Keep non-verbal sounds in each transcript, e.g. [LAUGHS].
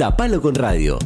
Tapalo con radio.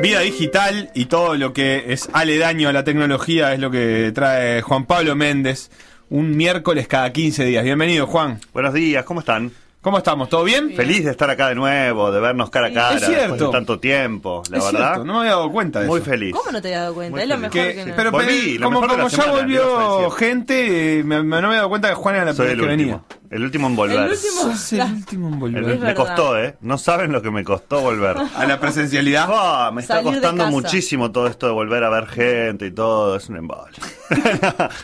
Vida digital y todo lo que es aledaño a la tecnología es lo que trae Juan Pablo Méndez un miércoles cada 15 días. Bienvenido, Juan. Buenos días, ¿cómo están? ¿Cómo estamos? ¿Todo bien? Feliz de estar acá de nuevo, de vernos cara a cara Es cierto. después de tanto tiempo, la Es verdad. cierto, no me había dado cuenta de Muy eso. feliz. ¿Cómo no te habías dado cuenta? Muy es lo mejor Que- que no. pero Volví, pero lo como, mejor de la como ya semana, volvió gente, eh, me, me- no me he dado cuenta que Juan era la Soy primera el que último. venía. El último en volver. El último. Sos el último en volver. Me costó, ¿eh? No saben lo que me costó volver. [LAUGHS] A la presencialidad. Ah, me está Salir costando muchísimo todo esto de volver a ver gente y todo, es un embole. [LAUGHS]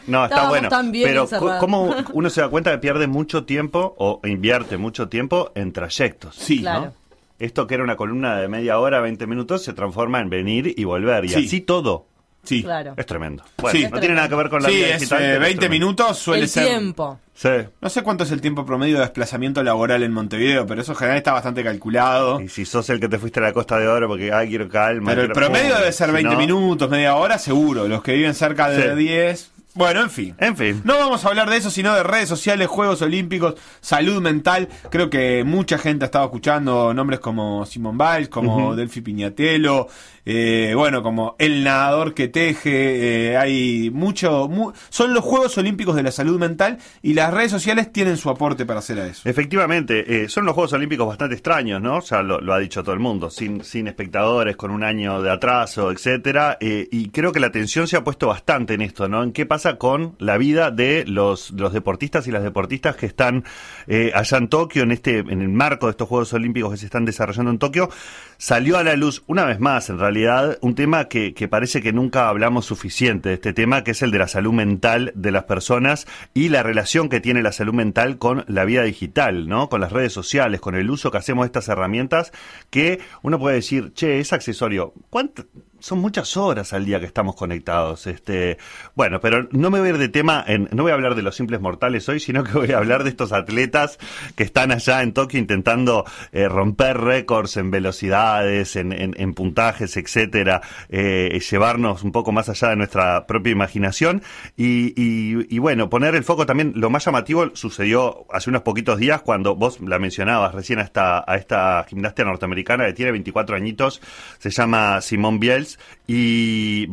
no, está Estábamos bueno. tan bien pero encerrados. ¿cómo uno se da cuenta que pierde mucho tiempo o invierte mucho tiempo en trayectos? Sí, Claro. ¿no? Esto que era una columna de media hora, 20 minutos, se transforma en venir y volver. Y Sí. así todo. Sí. Claro. Es tremendo. Bueno, Sí. no tiene nada que ver con la Sí, vida es digital. eh, pero es 20 tremendo. minutos, suele el ser. tiempo. Sí. No sé cuánto es el tiempo promedio de desplazamiento laboral en Montevideo, pero eso en general está bastante calculado. Y si sos el que te fuiste a la Costa de Oro porque, ay, quiero calma. Pero el quiero promedio pum, debe ser si 20 no- minutos, media hora, seguro. Los que viven cerca de Sí. 10. Bueno, en fin. En fin. No vamos a hablar de eso, sino de redes sociales, Juegos Olímpicos, salud mental. Creo que mucha gente ha estado escuchando nombres como Simón Biles, como Delphi Piñatelo, eh, bueno, como El Nadador que Teje. eh, hay mucho. mu- son los Juegos Olímpicos de la salud mental y las redes sociales tienen su aporte para hacer a eso. Efectivamente, eh, son los Juegos Olímpicos bastante extraños, ¿no? Ya lo, lo ha dicho todo el mundo, sin, sin espectadores, con un año de atraso, etcétera. eh, y creo que la atención se ha puesto bastante en esto, ¿no? En qué pasa con la vida de los, deportistas y las deportistas que están eh, allá en Tokio, en este, en el marco de estos Juegos Olímpicos que se están desarrollando en Tokio. Salió a la luz, una vez más, en realidad, un tema que, que parece que nunca hablamos suficiente de este tema, que es el de la salud mental de las personas y la relación que tiene la salud mental con la vida digital, ¿no? Con las redes sociales, con el uso que hacemos de estas herramientas, que uno puede decir, che, es accesorio. ¿Cuánto? Son muchas horas al día que estamos conectados. Este, bueno, pero no me voy a ir de tema, en, no voy a hablar de los simples mortales hoy, sino que voy a hablar de estos atletas que están allá en Tokio intentando eh, romper récords en velocidades, en, en- en puntajes, etcétera, eh, llevarnos un poco más allá de nuestra propia imaginación y, y- y bueno, poner el foco también. Lo más llamativo sucedió hace unos poquitos días cuando vos la mencionabas recién a esta, a esta gimnasta norteamericana que tiene 24 añitos, se llama Simone Biels y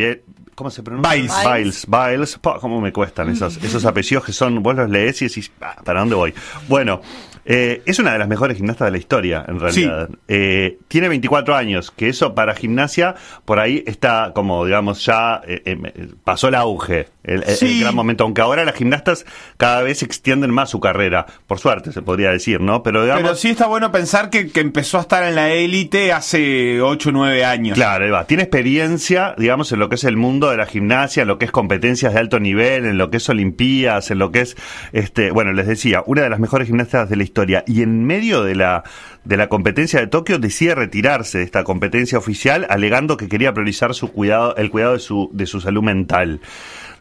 ¿cómo se pronuncia? Biles. Biles, Biles, cómo me cuestan esos, esos apellidos que son, vos los lees y decís, "Ah, ¿para dónde voy? Bueno, eh, es una de las mejores gimnastas de la historia, en realidad. Eh, tiene 24 años, que eso para gimnasia, por ahí está como, digamos, ya eh, pasó el auge, el, el- Sí. el gran momento, aunque ahora las gimnastas cada vez extienden más su carrera, por suerte se podría decir, ¿no? Pero digamos... Pero sí está bueno pensar que, que empezó a estar en la élite hace 8 o 9 años. Claro, ahí va. Tiene experiencia, digamos, en lo que es el mundo de la gimnasia, en lo que es competencias de alto nivel, en lo que es olimpiadas, en lo que es, este, bueno, les decía, una de las mejores gimnastas de la historia. Y en medio de la, de la competencia de Tokio decide retirarse de esta competencia oficial, alegando que quería priorizar su cuidado, el cuidado de su, de su salud mental.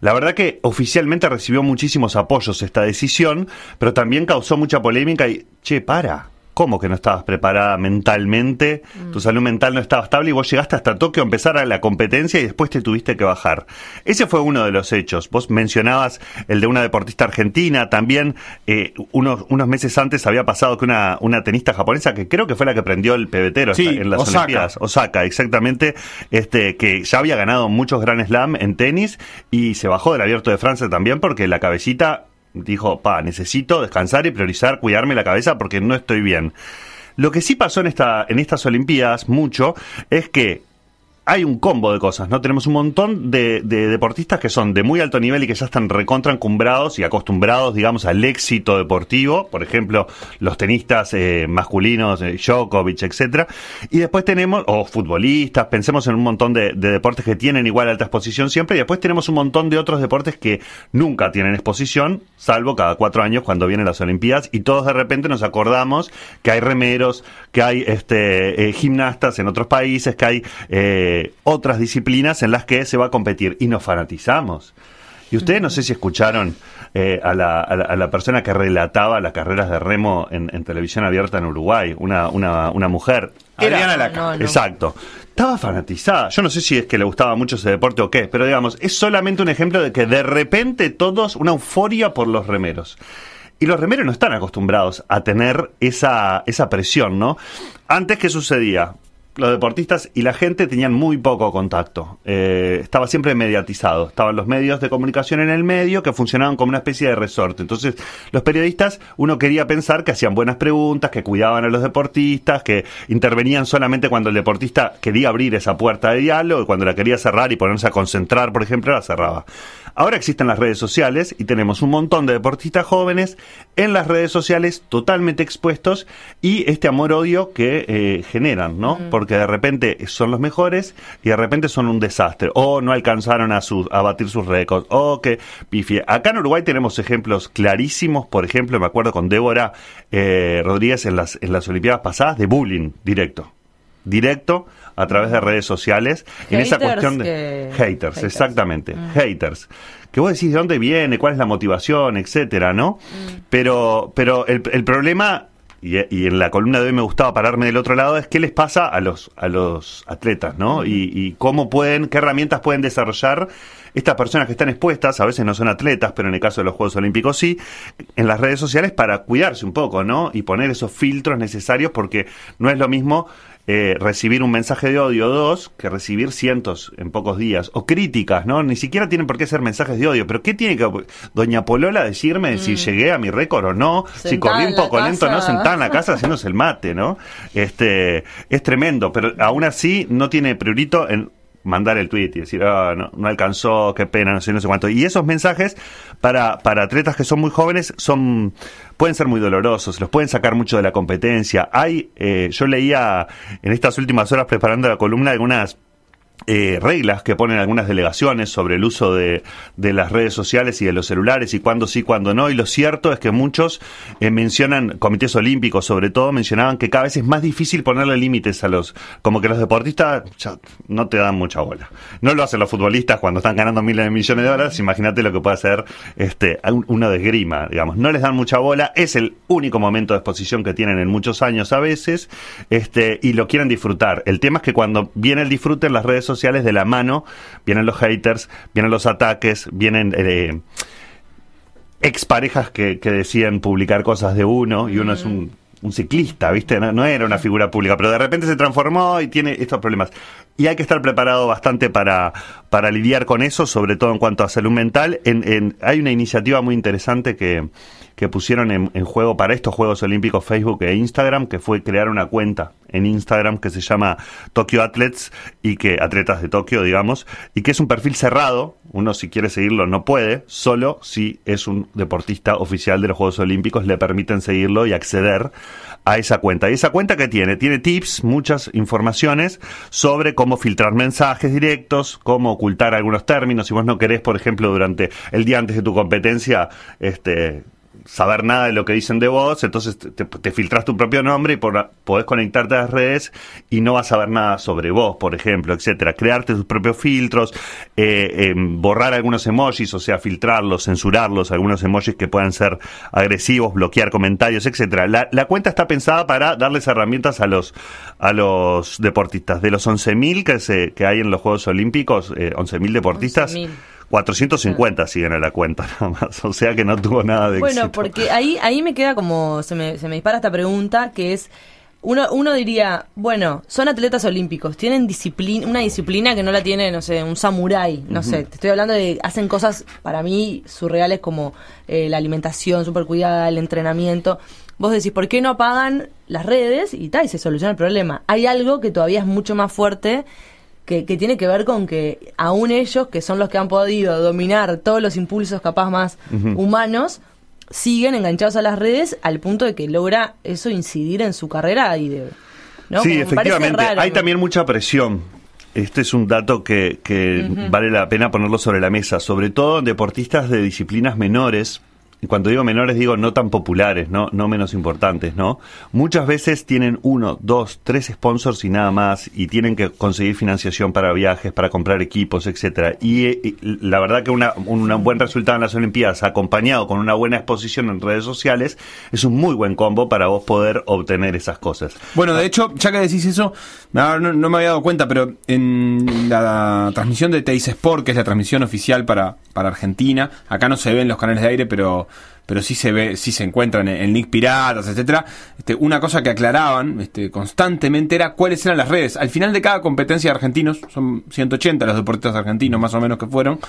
La verdad que oficialmente recibió muchísimos apoyos esta decisión, pero también causó mucha polémica y, che, para. ¿Cómo que no estabas preparada mentalmente? Tu salud mental no estaba estable y vos llegaste hasta Tokio a empezar a la competencia y después te tuviste que bajar. Ese fue uno de los hechos. Vos mencionabas el de una deportista argentina. También eh, unos, unos meses antes había pasado que una, una tenista japonesa, que creo que fue la que prendió el pebetero Sí, en las Osaka. Olimpiadas. Osaka, exactamente, este, que ya había ganado muchos Grand Slam en tenis y se bajó del abierto de Francia también porque la cabecita dijo, pa, necesito descansar y priorizar, cuidarme la cabeza porque no estoy bien. Lo que sí pasó en, esta, en estas Olimpiadas mucho es que hay un combo de cosas, ¿no? Tenemos un montón de, deportistas que son de muy alto nivel y que ya están recontra encumbrados y acostumbrados, digamos, al éxito deportivo. Por ejemplo, los tenistas eh, masculinos, eh, Djokovic, etcétera. Y después tenemos, o futbolistas, pensemos en un montón de, deportes que tienen igual alta exposición siempre. Y después tenemos un montón de otros deportes que nunca tienen exposición, salvo cada cuatro años cuando vienen las Olimpiadas. Y todos de repente nos acordamos que hay remeros, que hay este, eh, gimnastas en otros países, que hay otras disciplinas en las que se va a competir y nos fanatizamos. Y ustedes no sé si escucharon eh, a, la, a, la, persona que relataba las carreras de remo en, televisión abierta en Uruguay, una, una, una mujer. Adriana Laca. Exacto. Estaba fanatizada. Yo no sé si es que le gustaba mucho ese deporte o qué, pero digamos, es solamente un ejemplo de que de repente todos, una euforia por los remeros. Y los remeros no están acostumbrados a tener esa, esa presión, ¿no? Antes, ¿qué sucedía? Los deportistas y la gente tenían muy poco contacto. Eh, estaba siempre mediatizado. Estaban los medios de comunicación en el medio que funcionaban como una especie de resorte. Entonces, los periodistas, uno quería pensar que hacían buenas preguntas, que cuidaban a los deportistas, que intervenían solamente cuando el deportista quería abrir esa puerta de diálogo, y cuando la quería cerrar y ponerse a concentrar, por ejemplo, la cerraba. Ahora existen las redes sociales y tenemos un montón de deportistas jóvenes en las redes sociales totalmente expuestos y este amor-odio que eh, generan, ¿no? Porque de repente son los mejores y de repente son un desastre o no alcanzaron a, a batir sus récords o que pifie. Acá en Uruguay tenemos ejemplos clarísimos, por ejemplo, me acuerdo con Débora eh, Rodríguez en las, en las Olimpiadas pasadas de bullying directo. Directo a través de redes sociales en esa cuestión de haters, exactamente, mm. haters. Que vos decís de dónde viene, cuál es la motivación, etcétera, ¿no? Mm. Pero, pero el, el problema y, y, en la columna de hoy me gustaba pararme del otro lado, es qué les pasa a los, a los atletas, ¿no? Y, y, cómo pueden, qué herramientas pueden desarrollar estas personas que están expuestas, a veces no son atletas, pero en el caso de los Juegos Olímpicos sí, en las redes sociales para cuidarse un poco, ¿no? Y poner esos filtros necesarios porque no es lo mismo eh, recibir un mensaje de odio dos que recibir cientos en pocos días. O críticas, ¿no? Ni siquiera tienen por qué ser mensajes de odio. Pero ¿qué tiene que Doña Polola decirme si mm. llegué a mi récord o no? si corrí un poco lento no, sentada en la casa haciéndose el mate, ¿no? Este, es tremendo. Pero aún así no tiene priorito en mandar el tweet y decir, ah, no, no, alcanzó, qué pena, no sé, no sé cuánto. Y esos mensajes para, para atletas que son muy jóvenes son pueden ser muy dolorosos, los pueden sacar mucho de la competencia. Hay, eh, yo leía en estas últimas horas preparando la columna algunas eh, reglas que ponen algunas delegaciones sobre el uso de, de, las redes sociales y de los celulares y cuándo sí, cuándo no. Y lo cierto es que muchos eh, mencionan, comités olímpicos sobre todo, mencionaban que cada vez es más difícil ponerle límites a los, como que los deportistas ya no te dan mucha bola. No lo hacen los futbolistas cuando están ganando miles de millones de dólares, imagínate lo que puede hacer este, uno de esgrima, digamos. No les dan mucha bola, es el único momento de exposición que tienen en muchos años a veces, este, y lo quieren disfrutar. El tema es que cuando viene el disfrute en las redes sociales de la mano, vienen los haters, vienen los ataques, vienen eh, exparejas que, que decían publicar cosas de uno y uno es un, ciclista, ¿viste? No, era una figura pública, pero de repente se transformó y tiene estos problemas. Y hay que estar preparado bastante para, para lidiar con eso, sobre todo en cuanto a salud mental. En, hay una iniciativa muy interesante que, que pusieron en, juego para estos Juegos Olímpicos Facebook e Instagram, que fue crear una cuenta en Instagram que se llama Tokyo Athletes y que atletas de Tokio, digamos, y que es un perfil cerrado. Uno si quiere seguirlo no puede, solo si es un deportista oficial de los Juegos Olímpicos le permiten seguirlo y acceder a esa cuenta. Y esa cuenta que tiene, tiene tips, muchas informaciones sobre cómo filtrar mensajes directos, cómo ocultar algunos términos. Si vos no querés, por ejemplo, durante el día antes de tu competencia, este saber nada de lo que dicen de vos, entonces te, filtras tu propio nombre y por, podés conectarte a las redes y no vas a saber nada sobre vos, por ejemplo, etcétera. Crearte tus propios filtros, eh, em, borrar algunos emojis, o sea, filtrarlos, censurarlos, algunos emojis que puedan ser agresivos, bloquear comentarios, etcétera. La, la cuenta está pensada para darles herramientas a los a los deportistas. De los 11.000 que, se, que hay en los Juegos Olímpicos, eh, 11.000 deportistas. 450 siguen a la cuenta [LAUGHS] nada más, o sea que no tuvo nada de Bueno, porque ahí, ahí me queda como, se me, se me dispara esta pregunta, que es, uno, uno diría, bueno, son atletas olímpicos, tienen disciplina, una disciplina que no la tiene, no sé, un samurái, no sé, te estoy hablando de, hacen cosas para mí surreales como eh, la alimentación súper cuidada, el entrenamiento. Vos decís, ¿por qué no apagan las redes? Y tal, y se soluciona el problema. Hay algo que todavía es mucho más fuerte que, que tiene que ver con que aún ellos, que son los que han podido dominar todos los impulsos capaz más humanos, siguen enganchados a las redes al punto de que logra eso incidir en su carrera y de... ¿no? Sí, Como efectivamente. raro, Hay ¿no? también mucha presión. Este es un dato que, que vale la pena ponerlo sobre la mesa, sobre todo en deportistas de disciplinas menores. Y cuando digo menores digo no tan populares, no, no menos importantes, ¿no? Muchas veces tienen uno, dos, tres sponsors y nada más, y tienen que conseguir financiación para viajes, para comprar equipos, etcétera. Y, eh, y la verdad que una, un buen resultado en las Olimpiadas, acompañado con una buena exposición en redes sociales, es un muy buen combo para vos poder obtener esas cosas. Bueno, de hecho, ya que decís eso, no, no- no me había dado cuenta, pero en la transmisión de Teis Sport, que es la transmisión oficial para, para Argentina, acá no se ven los canales de aire, pero pero sí se ve, sí se encuentran en, en piratas, etcétera. Este, una cosa que aclaraban este, constantemente era cuáles eran las redes. Al final de cada competencia de argentinos, son 180 los deportistas argentinos más o menos que fueron,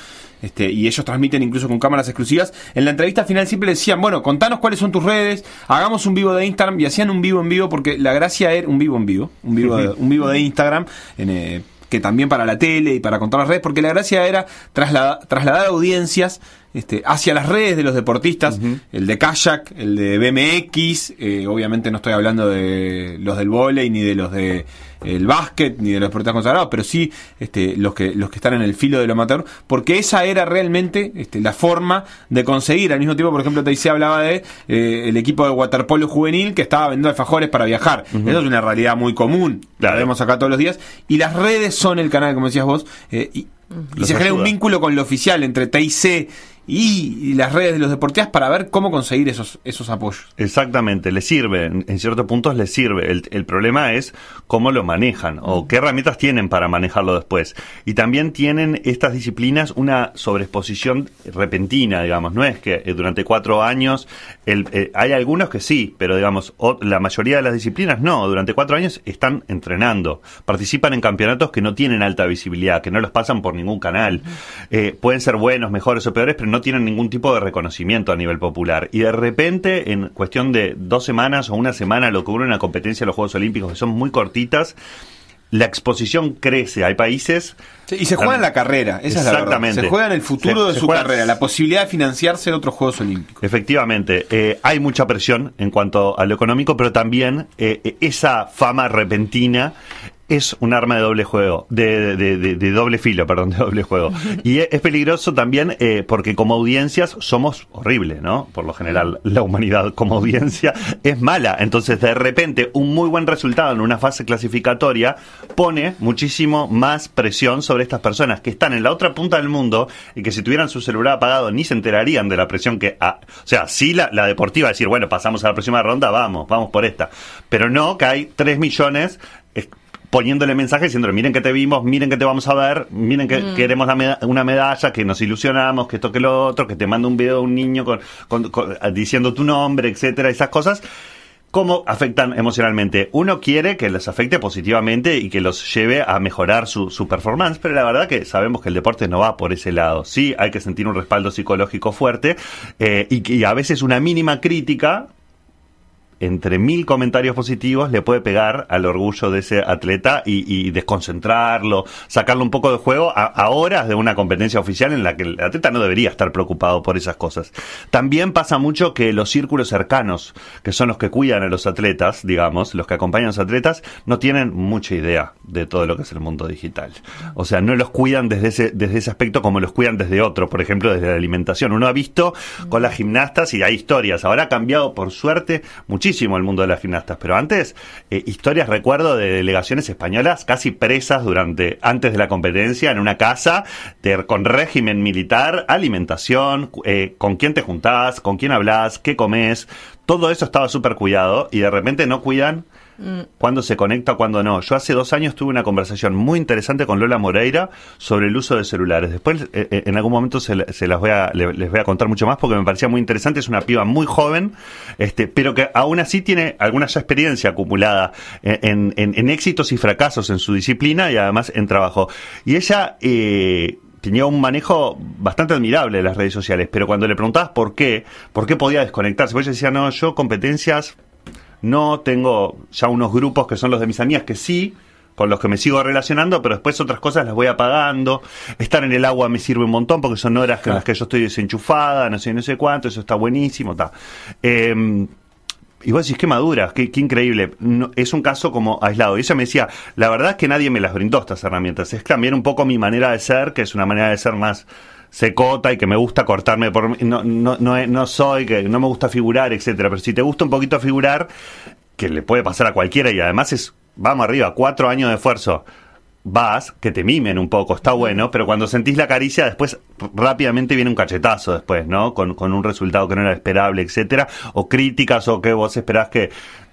este, y ellos transmiten incluso con cámaras exclusivas. En la entrevista final siempre decían, bueno, contanos cuáles son tus redes, hagamos un vivo de Instagram, y hacían un vivo en vivo porque la gracia era un vivo en vivo, un vivo de, un vivo de Instagram, en, eh, que también para la tele y para contar las redes, porque la gracia era traslada- trasladar audiencias este, hacia las redes de los deportistas, el de kayak, el de BMX, eh, obviamente no estoy hablando de los del vóley ni de los de el básquet ni de los deportistas consagrados, pero sí este, los que los que están en el filo del amateur, porque esa era realmente este, la forma de conseguir. Al mismo tiempo, por ejemplo, Taisé hablaba de eh, el equipo de waterpolo juvenil que estaba vendiendo alfajores para viajar. Eso es una realidad muy común, la vemos acá todos los días. Y las redes son el canal, como decías vos, eh, y, y se genera un vínculo con lo oficial entre TIC y, las redes de los deportistas para ver cómo conseguir esos, esos apoyos. Exactamente, le sirve, en, ciertos puntos les sirve. El, el problema es cómo lo manejan o qué herramientas tienen para manejarlo después. Y también tienen estas disciplinas una sobreexposición repentina, digamos. No es que eh, durante cuatro años, el, eh, hay algunos que sí, pero digamos, o- la mayoría de las disciplinas no. Durante cuatro años están entrenando, participan en campeonatos que no tienen alta visibilidad, que no los pasan por ningún canal. Eh, pueden ser buenos, mejores o peores, pero no tienen ningún tipo de reconocimiento a nivel popular. Y de repente, en cuestión de dos semanas o una semana, lo que hubo en una competencia de los Juegos Olímpicos, que son muy cortitas, la exposición crece. Hay países y se juega en la carrera, esa es la verdad. Exactamente. Se juega en el futuro Se- de se su juega- carrera, la posibilidad de financiarse de otros Juegos Olímpicos. Efectivamente, eh, hay mucha presión en cuanto a lo económico, pero también eh, esa fama repentina es un arma de doble juego, de, de- de- de doble filo, perdón, de doble juego. [LAUGHS] Y es, es peligroso también eh, porque como audiencias somos horribles, ¿no? Por lo general, la humanidad como audiencia es mala. Entonces, de repente, un muy buen resultado en una fase clasificatoria pone muchísimo más presión sobre estas personas que están en la otra punta del mundo y que si tuvieran su celular apagado ni se enterarían de la presión que... ah, o sea, sí la, la deportiva, decir, bueno, pasamos a la próxima ronda, vamos, vamos por esta. Pero no que hay 3 millones poniéndole mensajes diciéndole, miren que te vimos, miren que te vamos a ver, miren que queremos la meda- una medalla, que nos ilusionamos, que esto que lo otro, que te manda un video de un niño con, con- con- diciendo tu nombre, etcétera, esas cosas. ¿Cómo afectan emocionalmente? Uno quiere que les afecte positivamente y que los lleve a mejorar su, su performance, pero la verdad que sabemos que el deporte no va por ese lado. Sí, hay que sentir un respaldo psicológico fuerte eh, y y a veces una mínima crítica entre mil comentarios positivos le puede pegar al orgullo de ese atleta y, desconcentrarlo, sacarlo un poco de juego a, a horas de una competencia oficial en la que el atleta no debería estar preocupado por esas cosas. También pasa mucho que los círculos cercanos, que son los que cuidan a los atletas, digamos, los que acompañan a los atletas, no tienen mucha idea de todo lo que es el mundo digital. O sea, no los cuidan desde ese, desde ese aspecto como los cuidan desde otro, por ejemplo, desde la alimentación. Uno ha visto con las gimnastas y hay historias. Ahora ha cambiado, por suerte, muchísimo el mundo de las gimnastas, pero antes, eh, historias recuerdo de delegaciones españolas casi presas durante, antes de la competencia, en una casa, de- con régimen militar, alimentación, eh, con quién te juntás, con quién hablas, qué comes, todo eso estaba súper cuidado y de repente no cuidan cuándo se conecta, cuándo no. Yo hace dos años tuve una conversación muy interesante con Lola Moreira sobre el uso de celulares. Después, eh, eh, en algún momento, se, se las voy a, le- les voy a contar mucho más porque me parecía muy interesante. Es una piba muy joven, este, pero que aún así tiene alguna ya experiencia acumulada en, en- en éxitos y fracasos en su disciplina y además en trabajo. Y ella... eh, tenía un manejo bastante admirable de las redes sociales, pero cuando le preguntabas por qué, por qué podía desconectarse, pues ella decía, no, yo competencias no tengo ya unos grupos que son los de mis amigas que sí, con los que me sigo relacionando, pero después otras cosas las voy apagando. Estar en el agua me sirve un montón porque son horas en las que yo estoy desenchufada, no sé, no sé cuánto, eso está buenísimo, está. Eh, y vos decís, qué madura, qué, qué increíble. Es un caso como aislado. Y ella me decía, la verdad es que nadie me las brindó estas herramientas. Es también un poco mi manera de ser, que es una manera de ser más secota y que me gusta cortarme por no no no, no soy que no me gusta figurar etcétera pero si te gusta un poquito figurar que le puede pasar a cualquiera y además es vamos arriba cuatro años de esfuerzo vas, que te mimen un poco, está bueno, pero cuando sentís la caricia, después rápidamente viene un cachetazo después, ¿no? Con, con un resultado que no era esperable, etcétera, o críticas o que vos esperás que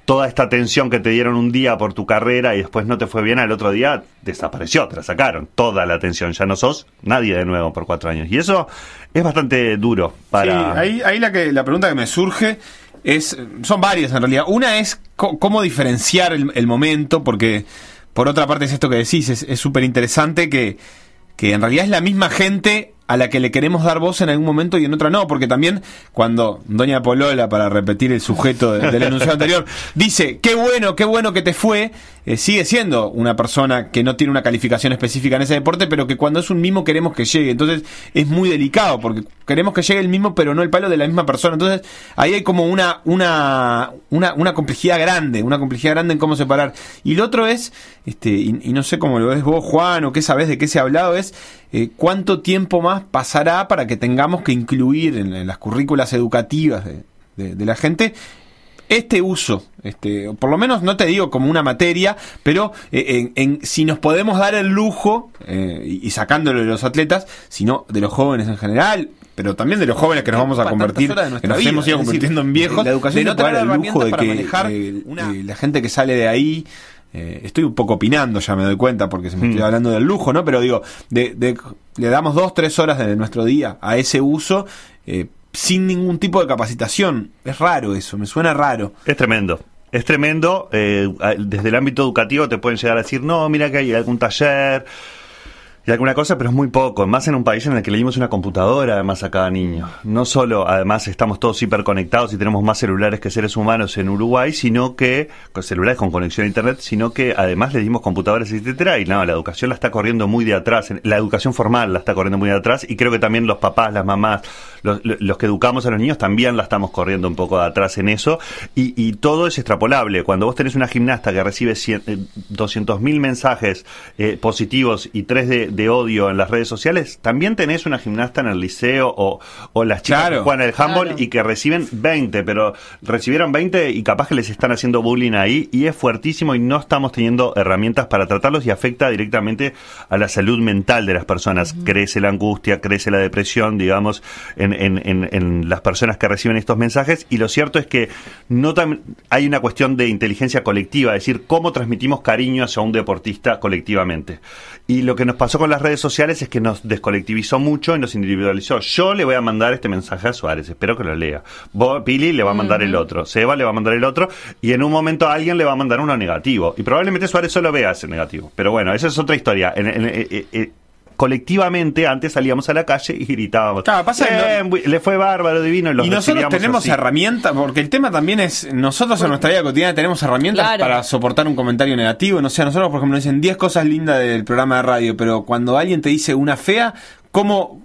toda esta atención que te dieron un día por tu carrera y después no te fue bien al otro día, desapareció, te la sacaron, toda la atención, ya no sos nadie de nuevo por cuatro años. Y eso es bastante duro para... Sí, ahí, ahí la, que, la pregunta que me surge es, son varias en realidad. Una es cómo diferenciar el, el momento, porque por otra parte es esto que decís, es súper interesante que, que en realidad es la misma gente a la que le queremos dar voz en algún momento y en otra no, porque también cuando Doña Polola, para repetir el sujeto de, del [LAUGHS] enunciado anterior, dice, qué bueno, qué bueno que te fue, eh, sigue siendo una persona que no tiene una calificación específica en ese deporte, pero que cuando es un mimo queremos que llegue. Entonces es muy delicado, porque queremos que llegue el mismo, pero no el palo de la misma persona. Entonces ahí hay como una, una, una, una complejidad grande, una complejidad grande en cómo separar. Y lo otro es, este, y, y no sé cómo lo ves vos, Juan, o qué sabes de qué se ha hablado, es eh, cuánto tiempo más pasará para que tengamos que incluir en, las currículas educativas de, de la gente este uso, este, por lo menos no te digo como una materia, pero eh, en, en, si nos podemos dar el lujo, eh, y, sacándolo de los atletas, sino de los jóvenes en general, pero también de los jóvenes que nos vamos a convertir, que nos hemos ido convirtiendo en viejos, la educación de no tener el lujo de que manejar eh, una... la gente que sale de ahí eh, estoy un poco opinando, ya me doy cuenta, porque se me estoy hablando del lujo, ¿no? Pero digo, de, de, le damos dos, tres horas de nuestro día a ese uso eh, sin ningún tipo de capacitación. Es raro eso, me suena raro. Es tremendo. Es tremendo. Eh, desde el ámbito educativo te pueden llegar a decir, no, mira que hay algún taller y alguna cosa, pero es muy poco. Más en un país en el que le dimos una computadora además a cada niño. No solo, además, estamos todos hiperconectados y tenemos más celulares que seres humanos en Uruguay, sino que, con celulares con conexión a internet, sino que además le dimos computadoras, etcétera, y no, la educación la está corriendo muy de atrás. La educación formal la está corriendo muy de atrás, y creo que también los papás, las mamás, los, los que educamos a los niños también la estamos corriendo un poco de atrás en eso. Y, y todo es extrapolable. Cuando vos tenés una gimnasta que recibe 200.000 mensajes eh, positivos y tres de de odio en las redes sociales, también tenés una gimnasta en el liceo o, o las chicas claro, que juegan el handball claro. y que reciben 20, pero recibieron 20 y capaz que les están haciendo bullying ahí y es fuertísimo y no estamos teniendo herramientas para tratarlos y afecta directamente a la salud mental de las personas. Uh -huh. Crece la angustia, crece la depresión, digamos, en, en, en, en, las personas que reciben estos mensajes y lo cierto es que no hay una cuestión de inteligencia colectiva, es decir, cómo transmitimos cariño hacia un deportista colectivamente. Y lo que nos pasó con las redes sociales es que nos descolectivizó mucho y nos individualizó. Yo le voy a mandar este mensaje a Suárez, espero que lo lea. Vos, Pili le va a mandar uh -huh. el otro, Seba le va a mandar el otro, y en un momento alguien le va a mandar uno negativo. Y probablemente Suárez solo vea ese negativo. Pero bueno, esa es otra historia. En, en, en, colectivamente antes salíamos a la calle y gritábamos. Claro, pasa eh, no... le fue bárbaro, divino. Y, los y nosotros tenemos así. herramientas, porque el tema también es, nosotros en nuestra vida cotidiana tenemos herramientas claro. para soportar un comentario negativo. No sé, a nosotros, por ejemplo, dicen 10 cosas lindas del programa de radio, pero cuando alguien te dice una fea, ¿cómo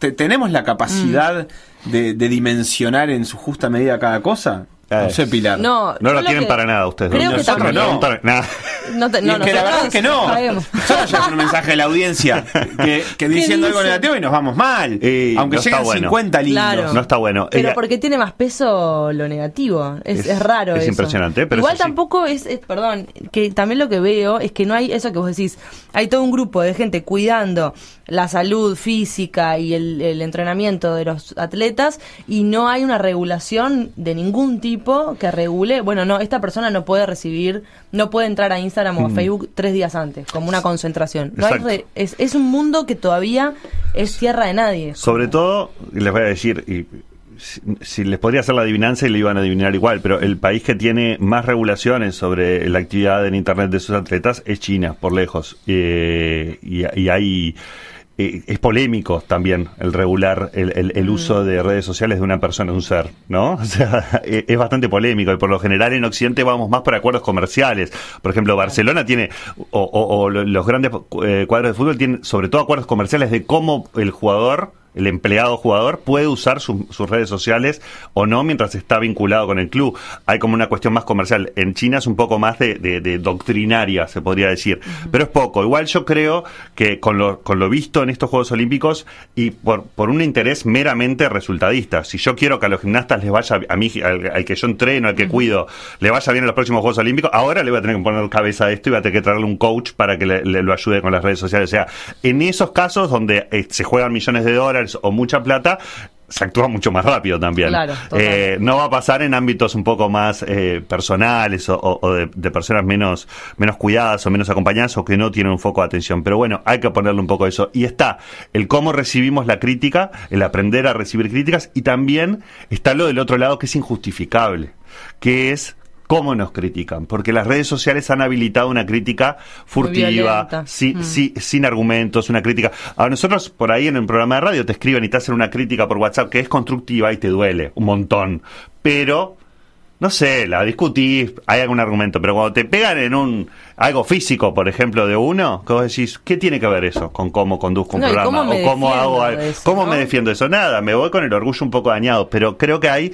te, tenemos la capacidad mm. de, de dimensionar en su justa medida cada cosa? No sé, Pilar. No, no lo tienen que, para nada ustedes. Creo Nosotros que no. Para, nada. No, te, no, y es que la verdad es que no. Nosotros llevamos un mensaje de la audiencia que, que [LAUGHS] diciendo algo negativo y nos vamos mal. Y aunque no lleguen bueno. 50 lindos. Claro. No está bueno. Pero Ella, porque tiene más peso lo negativo. Es, es, es raro es eso. impresionante. Pero Igual tampoco es, es, perdón, que también lo que veo es que no hay eso que vos decís. Hay todo un grupo de gente cuidando la salud física y el, el entrenamiento de los atletas y no hay una regulación de ningún tipo que regule. Bueno, no, esta persona no puede recibir, no puede entrar a Instagram o a Facebook tres días antes, como una concentración. No hay re, es, es un mundo que todavía es tierra de nadie. Sobre todo, les voy a decir, y si, si, les podría hacer la adivinanza y le iban a adivinar igual, pero el país que tiene más regulaciones sobre la actividad en Internet de sus atletas es China, por lejos. Eh, y, y, hay eh, es polémico también el regular el, el, uso de redes sociales de una persona, de un ser, ¿no? [LAUGHS] O sea, e, es bastante polémico y por lo general en Occidente vamos más por acuerdos comerciales. Por ejemplo, Barcelona tiene, o, o los grandes eh, cuadros de fútbol tienen sobre todo acuerdos comerciales de cómo el jugador el empleado jugador puede usar sus redes sociales o no mientras está vinculado con el club. Hay como una cuestión más comercial. En China es un poco más de, doctrinaria, se podría decir. Pero es poco. Igual yo creo que con lo, con lo visto en estos Juegos Olímpicos y por, por un interés meramente resultadista, si yo quiero que a los gimnastas les vaya, a mí, al, que yo entreno, al que cuido, le vaya bien en los próximos Juegos Olímpicos, ahora le voy a tener que poner cabeza a esto y voy a tener que traerle un coach para que le, lo ayude con las redes sociales. O sea, en esos casos donde eh, se juegan millones de dólares, o mucha plata, se actúa mucho más rápido también. Eh, no va a pasar en ámbitos un poco más eh, personales o, de, personas menos, menos cuidadas o menos acompañadas o que no tienen un foco de atención. Pero bueno, hay que ponerle un poco eso. Y está el cómo recibimos la crítica, el aprender a recibir críticas y también está lo del otro lado que es injustificable, que es cómo nos critican, porque las redes sociales han habilitado una crítica furtiva, mm. sin argumentos, una crítica. A nosotros por ahí en el programa de radio te escriben y te hacen una crítica por WhatsApp que es constructiva y te duele un montón, pero no sé, la discutís, hay algún argumento, pero cuando te pegan en un algo físico, por ejemplo, de uno, que vos decís, ¿qué tiene que ver eso con cómo conduzco un programa o cómo hago algo? ¿Cómo me defiendo eso? Nada, me voy con el orgullo un poco dañado, pero creo que hay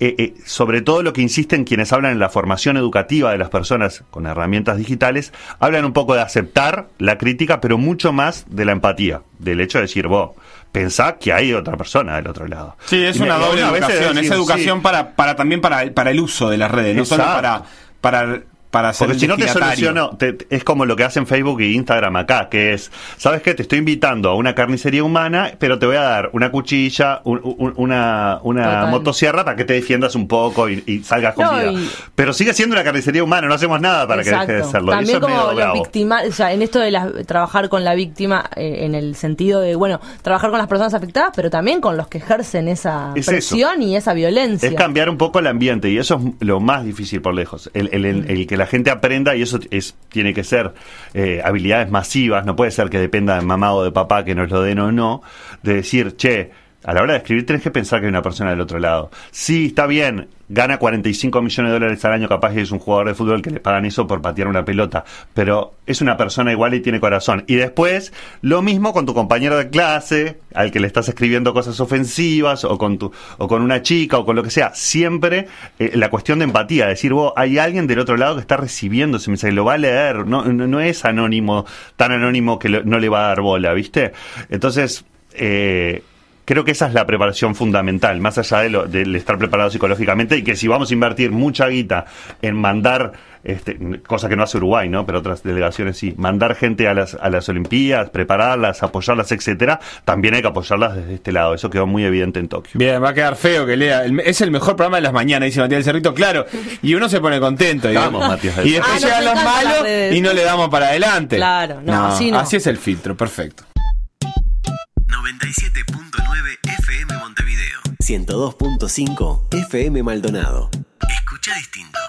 eh, eh, sobre todo lo que insisten quienes hablan en la formación educativa de las personas con herramientas digitales, hablan un poco de aceptar la crítica, pero mucho más de la empatía, del hecho de decir, vos, pensá que hay otra persona del otro lado. Sí, es una doble educación, es educación para, para también para, para el uso de las redes, no solo para, para para Porque si no te soluciono, es como lo que hacen Facebook y Instagram acá, que es, ¿sabes qué? Te estoy invitando a una carnicería humana, pero te voy a dar una cuchilla, una, una motosierra para que te defiendas un poco y, salgas con vida. Pero sigue siendo una carnicería humana, no hacemos nada para que deje de serlo. También como los víctimas, o sea, en esto de trabajar con la víctima, eh, en el sentido de, bueno, trabajar con las personas afectadas, pero también con los que ejercen esa presión y esa violencia. Es cambiar un poco el ambiente y eso es lo más difícil por lejos. el, el, el que la gente aprenda y eso es, tiene que ser eh, habilidades masivas, no puede ser que dependa de mamá o de papá que nos lo den o no, de decir, che, a la hora de escribir tenés que pensar que hay una persona del otro lado. Sí, está bien, gana 45 millones de dólares al año, capaz que es un jugador de fútbol que le pagan eso por patear una pelota, pero es una persona igual y tiene corazón. Y después, lo mismo con tu compañero de clase, al que le estás escribiendo cosas ofensivas, o con, tu, o con una chica, o con lo que sea. Siempre eh, la cuestión de empatía, decir, vos, hay alguien del otro lado que está recibiendo ese mensaje, lo va a leer, no, no, es anónimo, tan anónimo que no le va a dar bola, ¿viste? Entonces, eh, creo que esa es la preparación fundamental, más allá de, lo, de estar preparado psicológicamente y que si vamos a invertir mucha guita en mandar, este, cosa que no hace Uruguay, ¿no? Pero otras delegaciones sí, mandar gente a las, a las Olimpiadas, prepararlas, apoyarlas, etcétera, también hay que apoyarlas desde este lado. Eso quedó muy evidente en Tokio. Bien, va a quedar feo que lea. Es el mejor programa de las mañanas, dice Matías del Cerrito, claro. [LAUGHS] Y uno se pone contento. Vamos, Matías Y después ah, llegan los malos y no le damos para adelante. Claro, no, así no. Así es el filtro, perfecto. 97.9 FM Montevideo. 102.5 FM Maldonado. Escucha distinto.